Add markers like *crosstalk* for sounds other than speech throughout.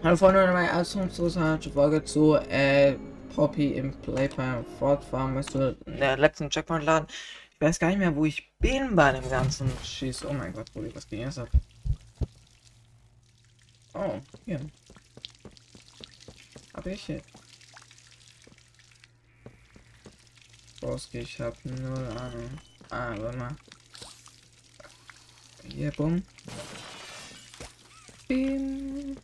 Hallo Freunde, meine erste Folge zu äh, Poppy im Playtime fortfahren. Weißt du, in der letzten Checkpoint laden. Ich weiß gar nicht mehr, wo ich bin bei dem ganzen Schieß. Oh mein Gott, Brudi, was ging jetzt ab? Oh, hier. Hab ich hier. Rausgehe, ich hab null Ahnung. Ah, warte mal. Hier, bumm. Bim.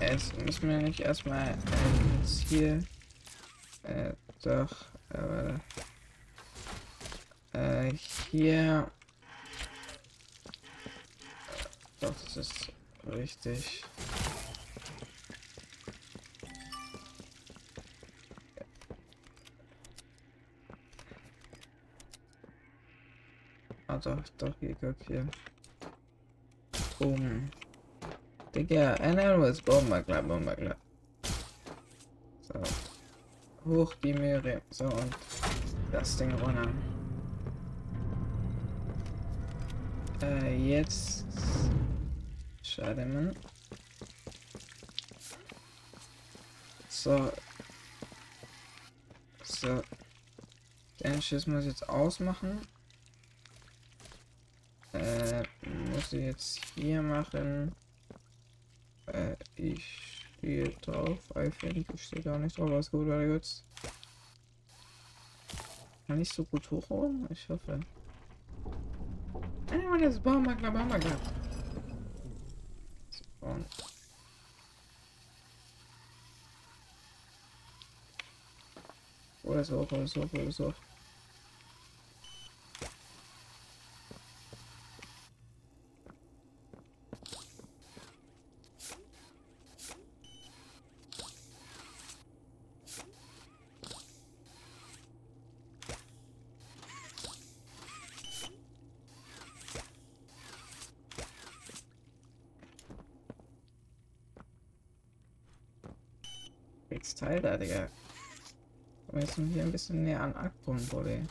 Jetzt müssen wir nicht erstmal äh, jetzt hier. Äh, doch. Äh, äh, hier. Doch, das ist richtig. Ah, doch, doch, hier, guck hier. Boom. Digga, muss Bomber klar, Bomber klar. So. Hoch die Möhre. So, und das Ding runter. Äh, jetzt. Schade, Mann. So. So. Den Schiss muss ich jetzt ausmachen. Äh, muss ich jetzt hier machen. Äh, ich stehe drauf. Think ich stehe gar nicht drauf. Was gut, weiter geht's. Kann ich so gut hochholen? Ich hoffe. Einmal das Baumagler, Baumagler. Und Oder so, oder so, oder so. Jetzt Teil da, Digga. Wir müssen hier ein bisschen näher an Akbrunnen, Buddy.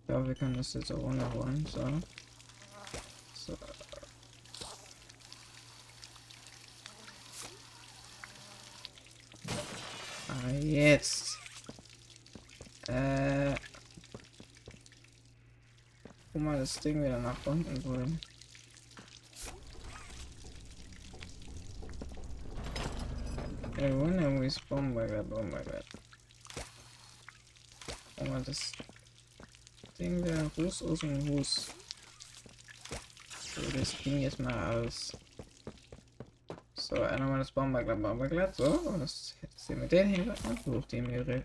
Ich glaube, wir können das jetzt auch runterholen. So. So. Ah, jetzt. Äh. Guck mal das Ding wieder nach unten holen. We spawn by that, oh my god. Oh mal das Ding der Ruß aus dem Hus. So, das ging jetzt mal aus. So, einer mal das Bomberglatt, Bomberglatt, so, und das sehen wir den hin und hoch die Meere.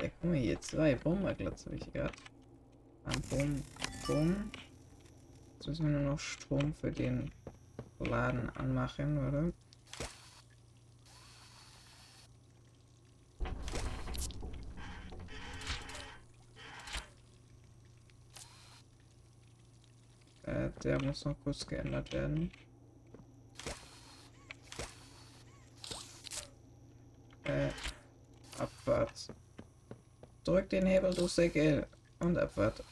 Ja, guck mal hier, zwei Bomberglatts habe ich gerade. Bumm, bumm. Jetzt müssen wir nur noch Strom für den Laden anmachen, oder? Äh, der muss noch kurz geändert werden. Äh, Abfahrt. Drück den Hebel, du Säcke. Und Abfahrt.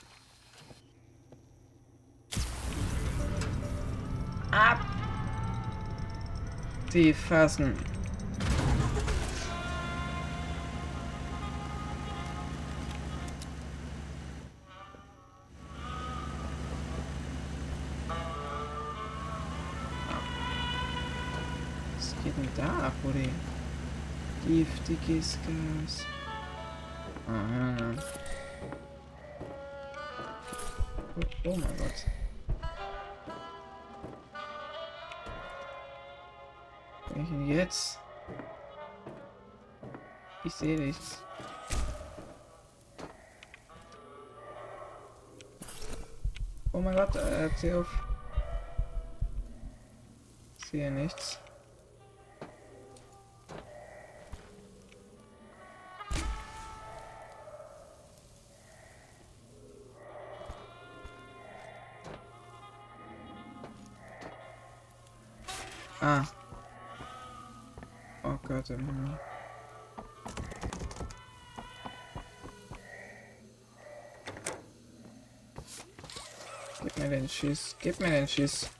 Die fassen. Was geht denn da ab, Buddy? Giftiges Gas. Ah, oh, oh mein Gott. Jetzt? Ich sehe nichts. Oh mein Gott, äh, erzähl auf. Ich sehe nichts. zaten bunu. Gib mir den inches! Gib mir den Schiss.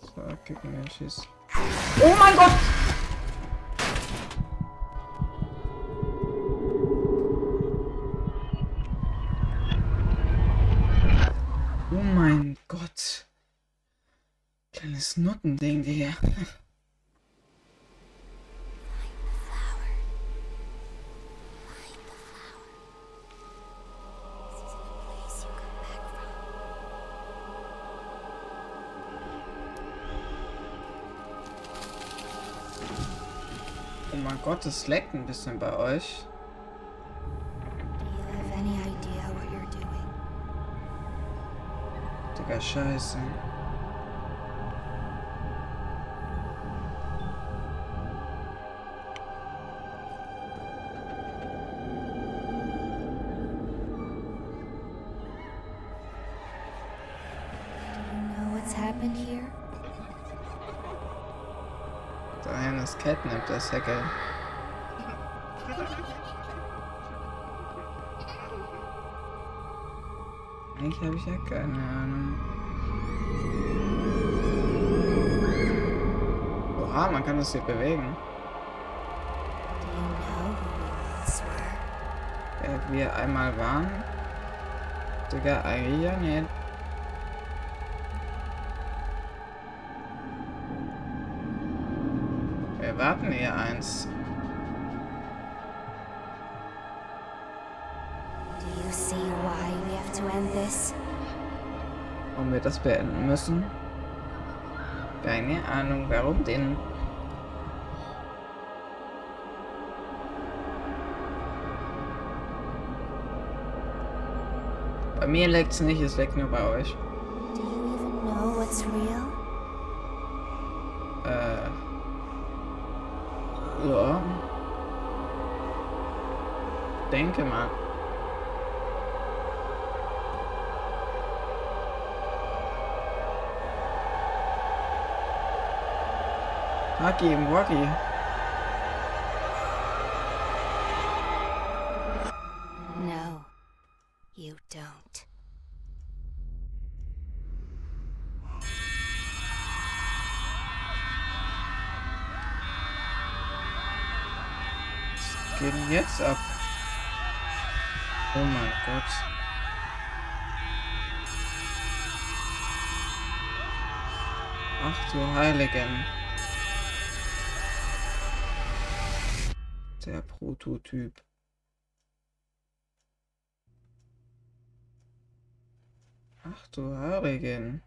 So. Oh my god! Oh mein Gott. Kleines Nuttending. Gott, es leckt ein bisschen bei euch. Do you have any idea what you're doing? Digga, scheiße. Do you know what's happened here? Da hinten ist Catnap, der Säckel. Eigentlich habe ich ja keine Ahnung. Oha, man kann das hier bewegen. Wer wir einmal waren. Digga, eigentlich ja nicht. Wir warten hier eins. Warum wir das beenden müssen? Keine Ahnung, warum denn? Bei mir leckt's nicht, es leckt nur bei euch. Äh. Ja. Denke mal. Haki im Waki. No, you don't. Was geht denn jetzt ab? Oh mein Gott. Ach du Heiligen. Der Prototyp. Ach du Heiligen.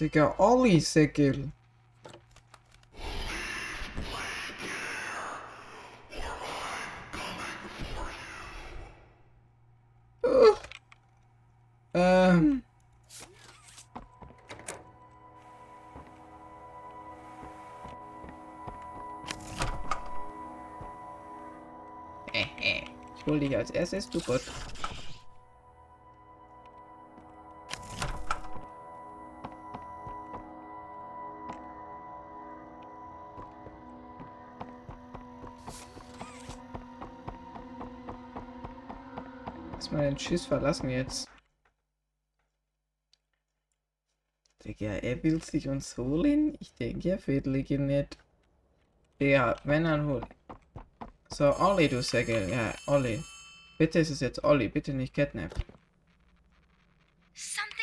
Digga, Olli Dich als erstes, du Gott. Lass mal den Schiss verlassen jetzt. Digga, er will sich uns holen? Ich denke, er will nicht. Ja, wenn dann hol. So, Olli, du Säckel. Ja, Olli. Bitte ist es jetzt Olli, bitte nicht Catnap. Something's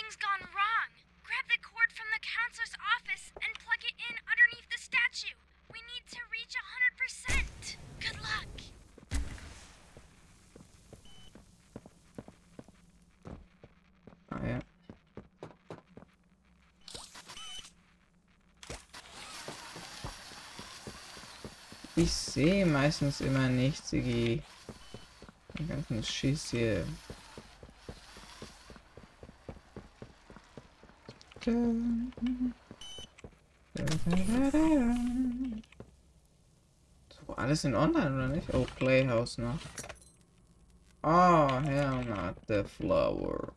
Ich sehe meistens immer nicht, Sigi. Den ganzen Schiss hier. So, alles in online oder nicht? Oh, Playhouse noch. Oh, hell not the flower.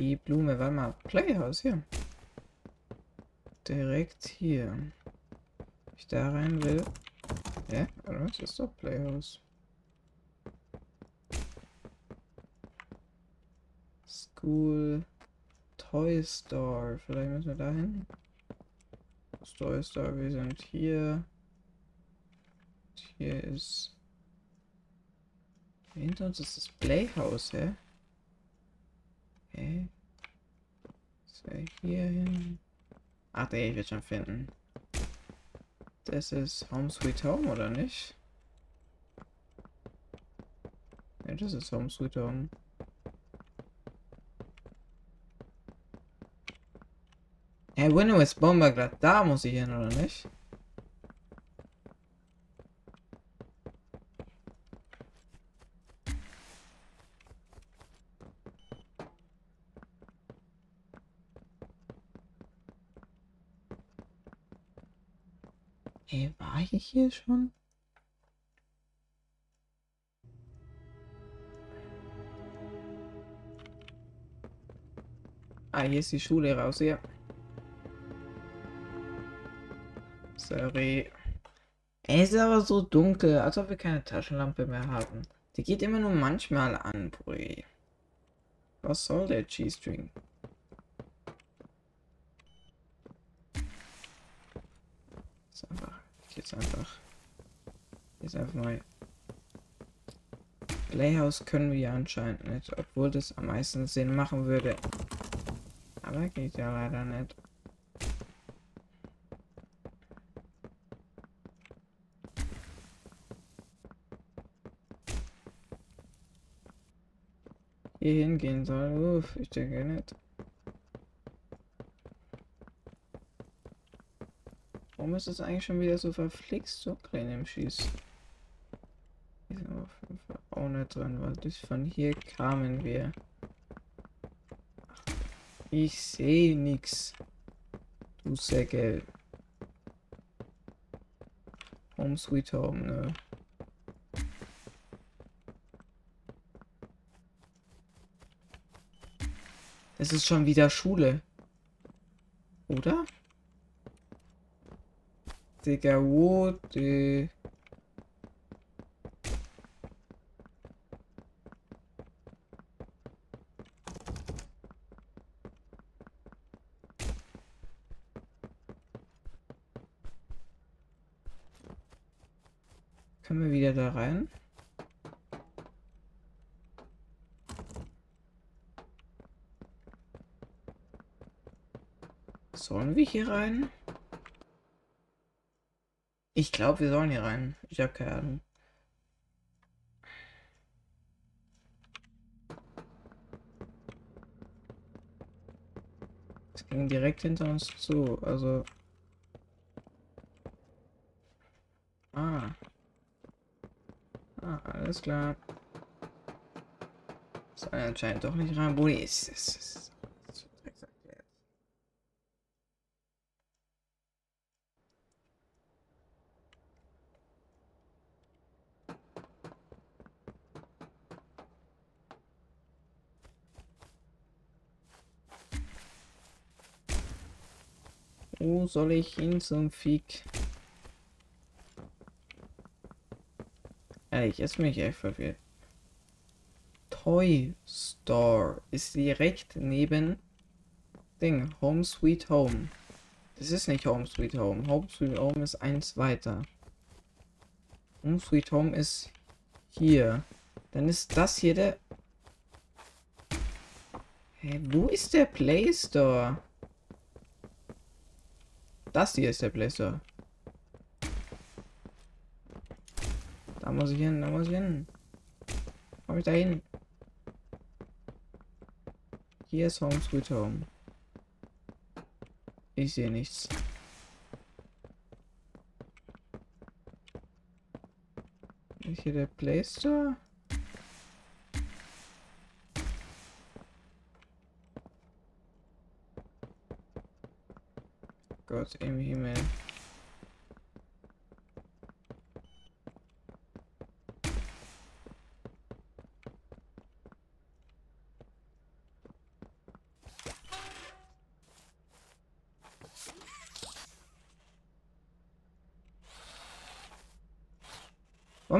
Die Blume, warte mal. Playhouse hier. Direkt hier. ich da rein will. Hä? Oder was ist doch Playhouse? School. Toy Store. Vielleicht müssen wir da hin. Toy Store, wir sind hier. Hier ist. Hinter uns ist das Playhouse, hä? Hä? So, hier hin. Ach, der ich will schon finden. Das ist Home Sweet Home, oder nicht? Ja, das ist Home Sweet Home. Hey, Window ist Bomberglatt. Da muss ich hin, oder nicht? Hey, war ich hier schon? Ah, hier ist die Schule raus, ja. Sorry. Es ist aber so dunkel, als ob wir keine Taschenlampe mehr haben. Die geht immer nur manchmal an, Brie. Was soll der G-String? Ist einfach. Jetzt einfach. Jetzt einfach mal. Playhouse können wir anscheinend nicht, obwohl das am meisten Sinn machen würde. Aber geht ja leider nicht. Hier hingehen soll. Uff, ich denke nicht. Warum ist es eigentlich schon wieder so verflixt so klein im Schieß? Hier sind wir auf nicht dran, weil das von hier kamen wir. Ich sehe nix. Du Säcke. Home Sweet Home, ne? Es ist schon wieder Schule. Oder? Digga, wo die... Können wir wieder da rein? Sollen wir hier rein? Ich glaube, wir sollen hier rein. Ich habe keine Ahnung. Es ging direkt hinter uns zu, also. Ah. Ah, alles klar. Soll anscheinend doch nicht rein. Boni ist es. Soll ich hin zum Fick? Ehrlich, jetzt bin ich echt verwirrt. Toy Store ist direkt neben Ding, Home Sweet Home. Das ist nicht Home Sweet Home. Home Sweet Home ist eins weiter. Home Sweet Home ist hier. Dann ist das hier der... Hä, wo ist der Play Store? Das hier ist der Store. Da muss ich hin, da muss ich hin. Komm ich da hin? Hier ist Home Sweet Home. Ich sehe nichts. Ist hier der Play Gott im Himmel. Oh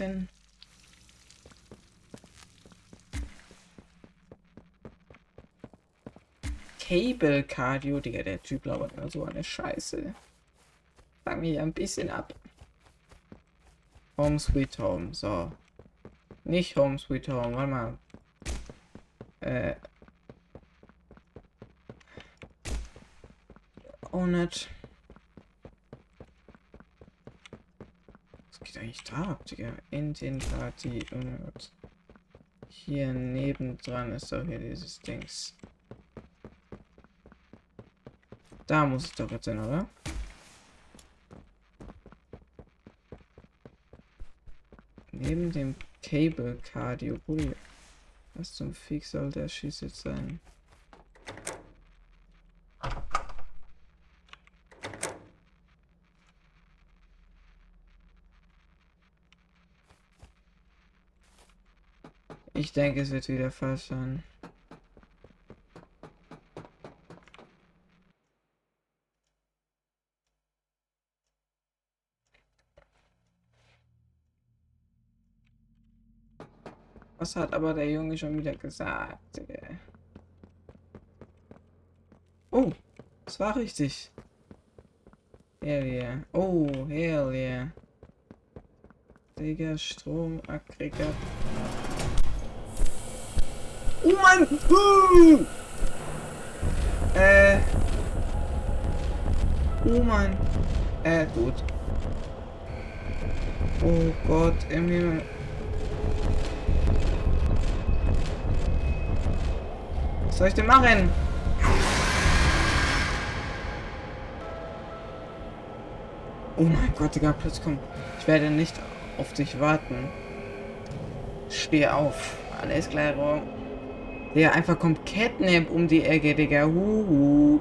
hin? Cable Cardio, Digga, der Typ labert immer so eine Scheiße. Fang mich ein bisschen ab. Home Sweet Home, so. Nicht Home Sweet Home, warte mal. Äh. Oh, nicht. Was geht eigentlich da Digga? In den Party. und Hier nebendran ist doch hier dieses Dings. Da muss es doch jetzt sein, oder? Neben dem Cable Cardio. Was zum Fick soll der Schieß jetzt sein? Ich denke, es wird wieder falsch sein. Was hat aber der Junge schon wieder gesagt? Oh, das war richtig. Hell yeah. Oh, hell yeah. Digga, Stromaggregat. Oh Mann! Uh! Äh. Oh Mann. Äh, gut. Oh Gott, im. Was soll ich denn machen? Oh mein Gott, Digga, plötzlich kommt. Ich werde nicht auf dich warten. Steh auf. Alles klar, Ro. Der einfach kommt Catnap um die Ecke, Digga. Huhu.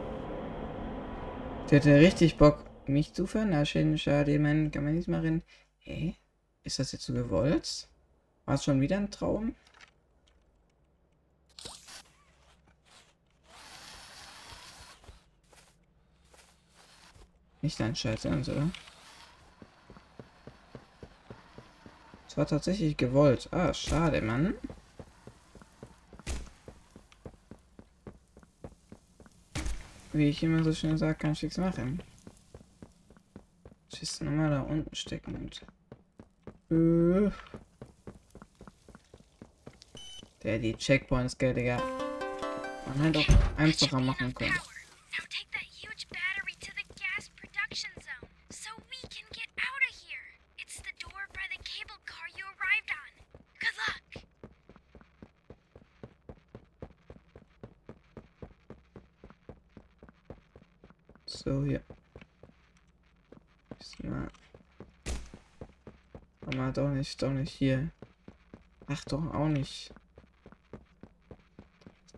Der hatte richtig Bock, mich zu vernaschen. Schade, man, kann man nicht machen. Hä? Ist das jetzt so gewollt? War es schon wieder ein Traum? Nicht ein Scheiß ernst, oder? Es war tatsächlich gewollt. Ah, schade, Mann. Wie ich immer so schön sage, kann ich nichts machen. Schießt nochmal da unten stecken und. Äh. Der die Checkpoints, gell, Digga. Man hätte auch einfacher machen können. Nicht, doch nicht hier. Ach, doch auch nicht.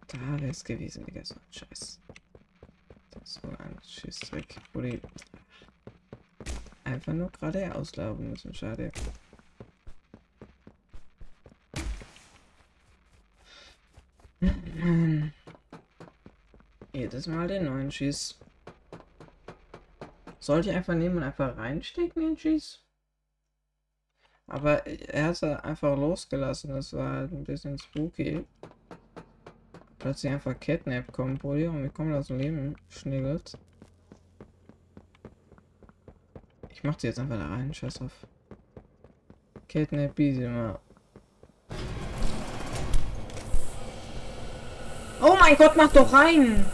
Da wäre es gewesen, Digga, so ein Scheiß. Das so ein Schissdreck. Wo die einfach nur geradeaus laufen müssen, schade. Jedes Mal den neuen Schieß. Sollte ich einfach nehmen und einfach reinstecken, den Schieß? Aber er hat es einfach losgelassen. Das war halt ein bisschen spooky. Plötzlich einfach Catnap kommt, Bruder, und wir kommen aus dem Leben schniggelt. Ich mach die jetzt einfach da rein, scheiß drauf. Catnap easy mal. Oh mein Gott, mach doch rein!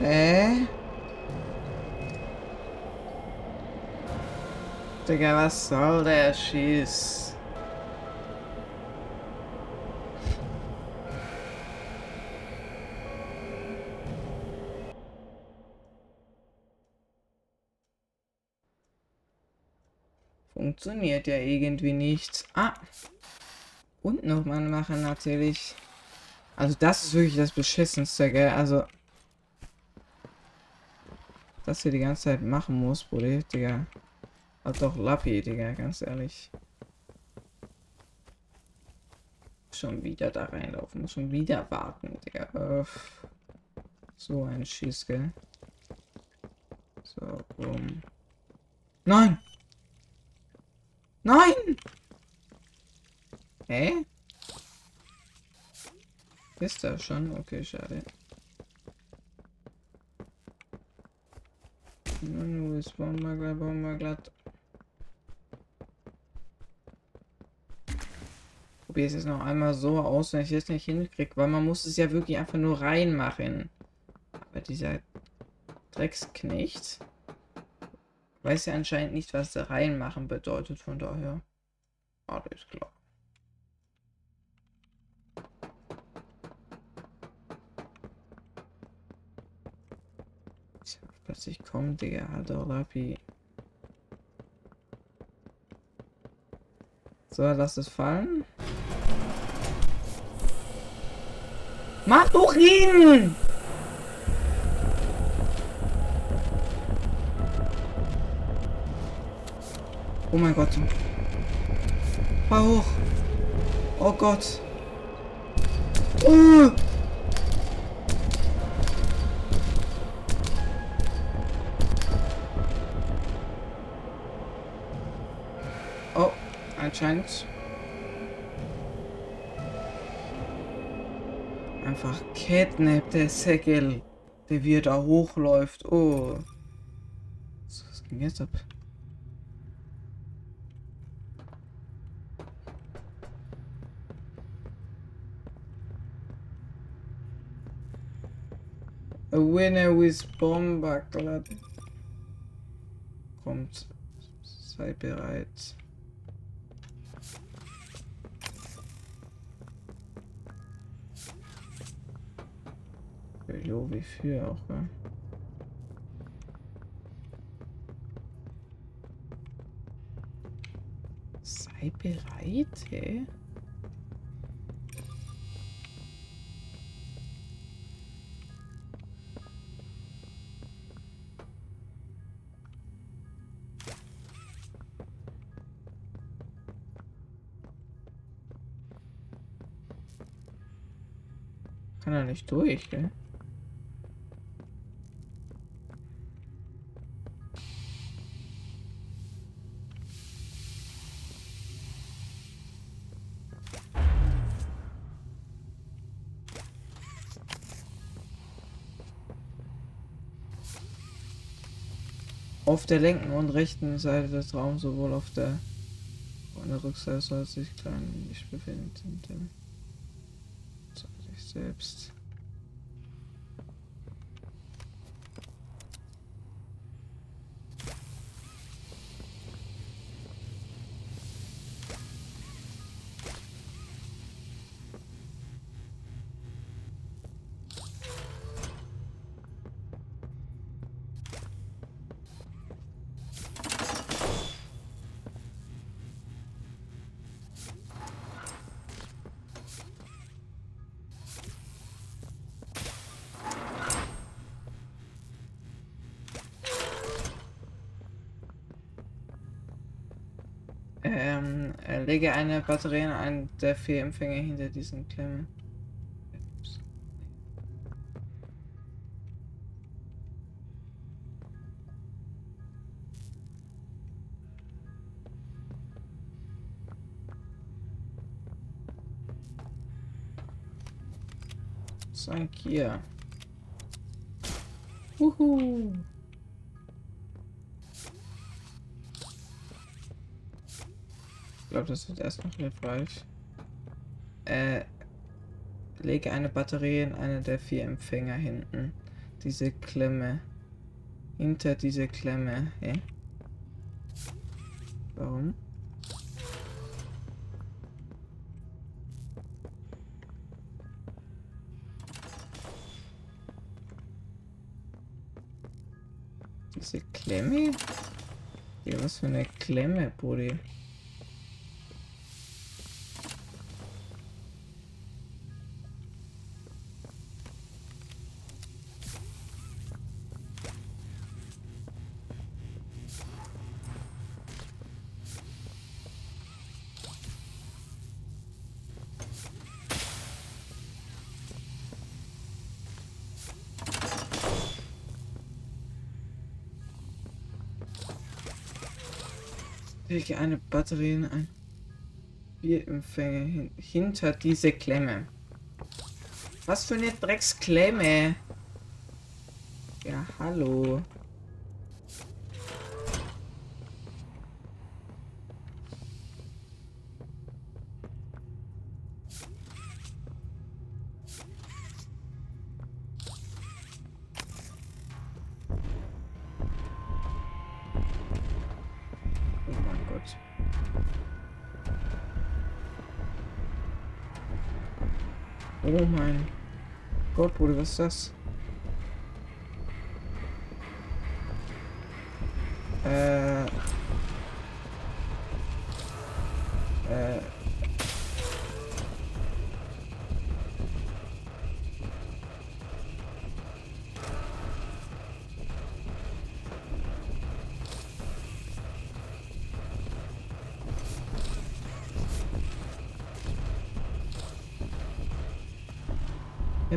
Hä? Digga, was soll der Schieß? Funktioniert ja irgendwie nichts. Ah! Und nochmal machen natürlich. Also das ist wirklich das Beschissenste, gell? Also das hier die ganze Zeit machen muss, Bruder, Digga. Hat doch Lappi, Digga, ganz ehrlich. Schon wieder da reinlaufen, muss schon wieder warten, Digga. Uff. So ein Schiss, gell? So, boom. Nein! Nein! Hä? Ist das schon? Okay, schade. Nun, wo ist Bomberglatt, Bomberglatt? Probier es jetzt noch einmal so aus, wenn ich es nicht hinkriege, weil man muss es ja wirklich einfach nur reinmachen. Aber dieser Drecksknecht weiß ja anscheinend nicht, was reinmachen bedeutet, von daher. Alles klar. Plötzlich kommt, Digga, alter Lappi. So, lass es fallen. Mach doch ihn! Oh mein Gott. Fahr hoch. Oh Gott. Oh, anscheinend. Einfach Catnap, der Säckel, der wie da hochläuft. Oh. Was ging jetzt ab? A winner with Bomberglatt. Kommt. Sei bereit. Jo, wie viel auch, ne? Sei bereit, hä? Kann er nicht durch, gell? Auf der linken und rechten Seite des Raums, sowohl auf der und der Rückseite soll sich klein nicht befinden. Denn sich selbst. Ähm, äh, lege eine Batterie an einen der vier Empfänger hinter diesen Klemmen. Ups. Sank glaube, das wird erst noch hilfreich. Äh, lege eine Batterie in eine der vier Empfänger hinten. Diese Klemme. Hinter diese Klemme. Hä? Warum? Diese Klemme? Ja, was für eine Klemme, Brudi. Lege eine Batterie in ein Bierempfänger hin hinter diese Klemme. Was für eine Drecksklemme? Ja, hallo. Oh mein Gott, Bruder, was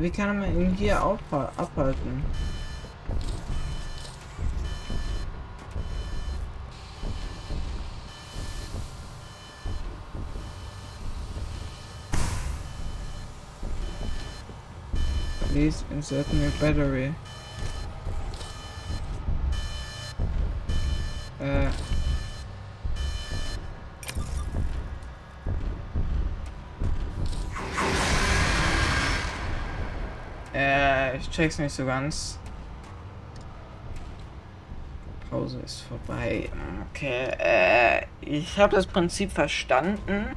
Wie kann man ihn hier abhalten? Please insert new battery. Äh. Äh, ich check's nicht so ganz. Pause ist vorbei. Okay, äh, ich habe das Prinzip verstanden,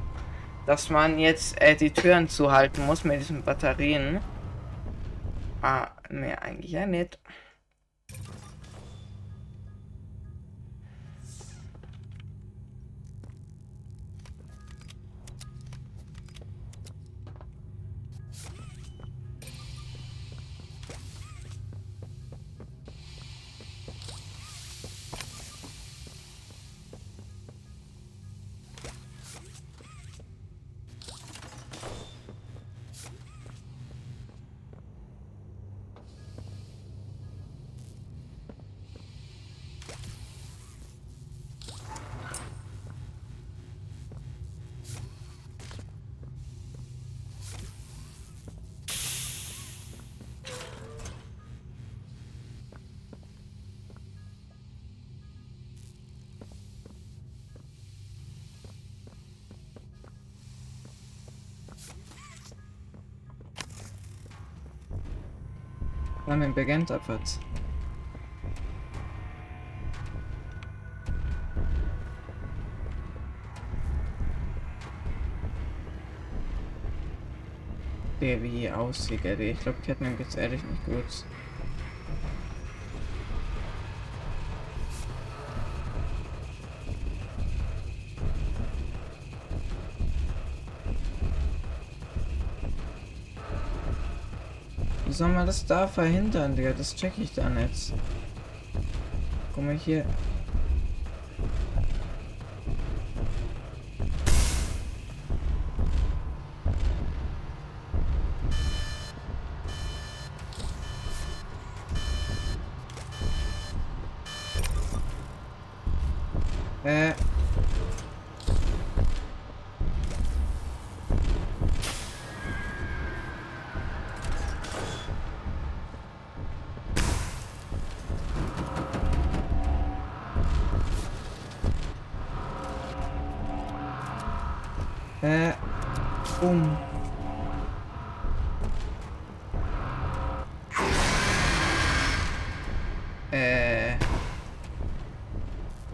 dass man jetzt äh, die Türen zuhalten muss mit diesen Batterien. Ah, mehr eigentlich ja nicht. Laat me bekend op het. Der wie aussieht, Eddie. Ich glaube, Catman geht's ehrlich nicht gut. Soll man das da verhindern, Digga? Das check ich da nicht. Guck mal hier.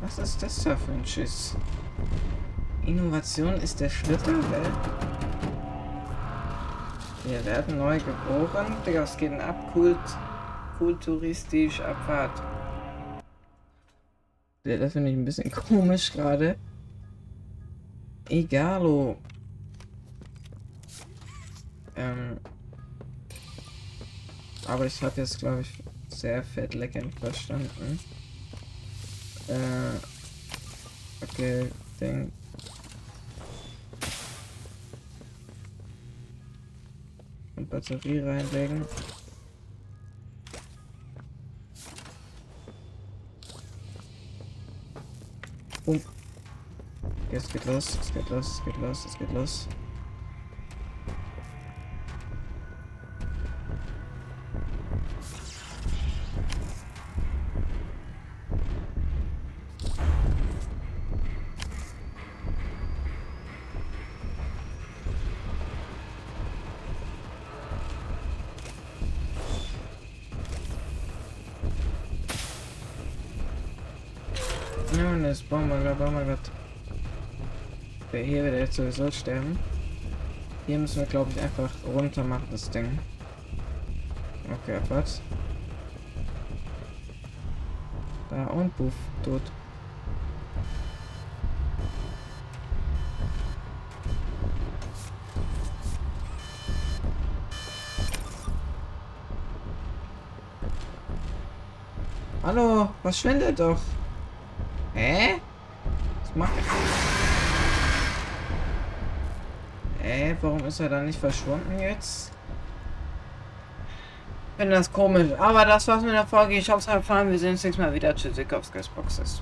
Was ist das da für ein Schiss? Innovation ist der Schlüssel, Welt. Wir werden neu geboren. Digga, was geht denn ab? Kult, kulturistisch, Abfahrt. Das finde ich ein bisschen *laughs* komisch gerade. Egalo. Ähm. Aber ich habe jetzt, glaube ich, sehr fett lecker verstanden. Äh. Okay, Ding. Und Batterie reinlegen. Boom. Jetzt geht los, es geht los, es geht los, es geht los. Ja, und jetzt bauen wir gerade, bauen wir gerade. Okay, hier wird jetzt sowieso sterben. Hier müssen wir, glaube ich, einfach runter machen, das Ding. Okay, was? Da und Puff, tot. Hallo, was schwindet doch? Ist er da nicht verschwunden jetzt? Ich finde das komisch. Aber das war's mit der Folge. Ich hoffe, es hat gefallen. Wir sehen uns nächstes Mal wieder. Tschüssi, auf Boxes.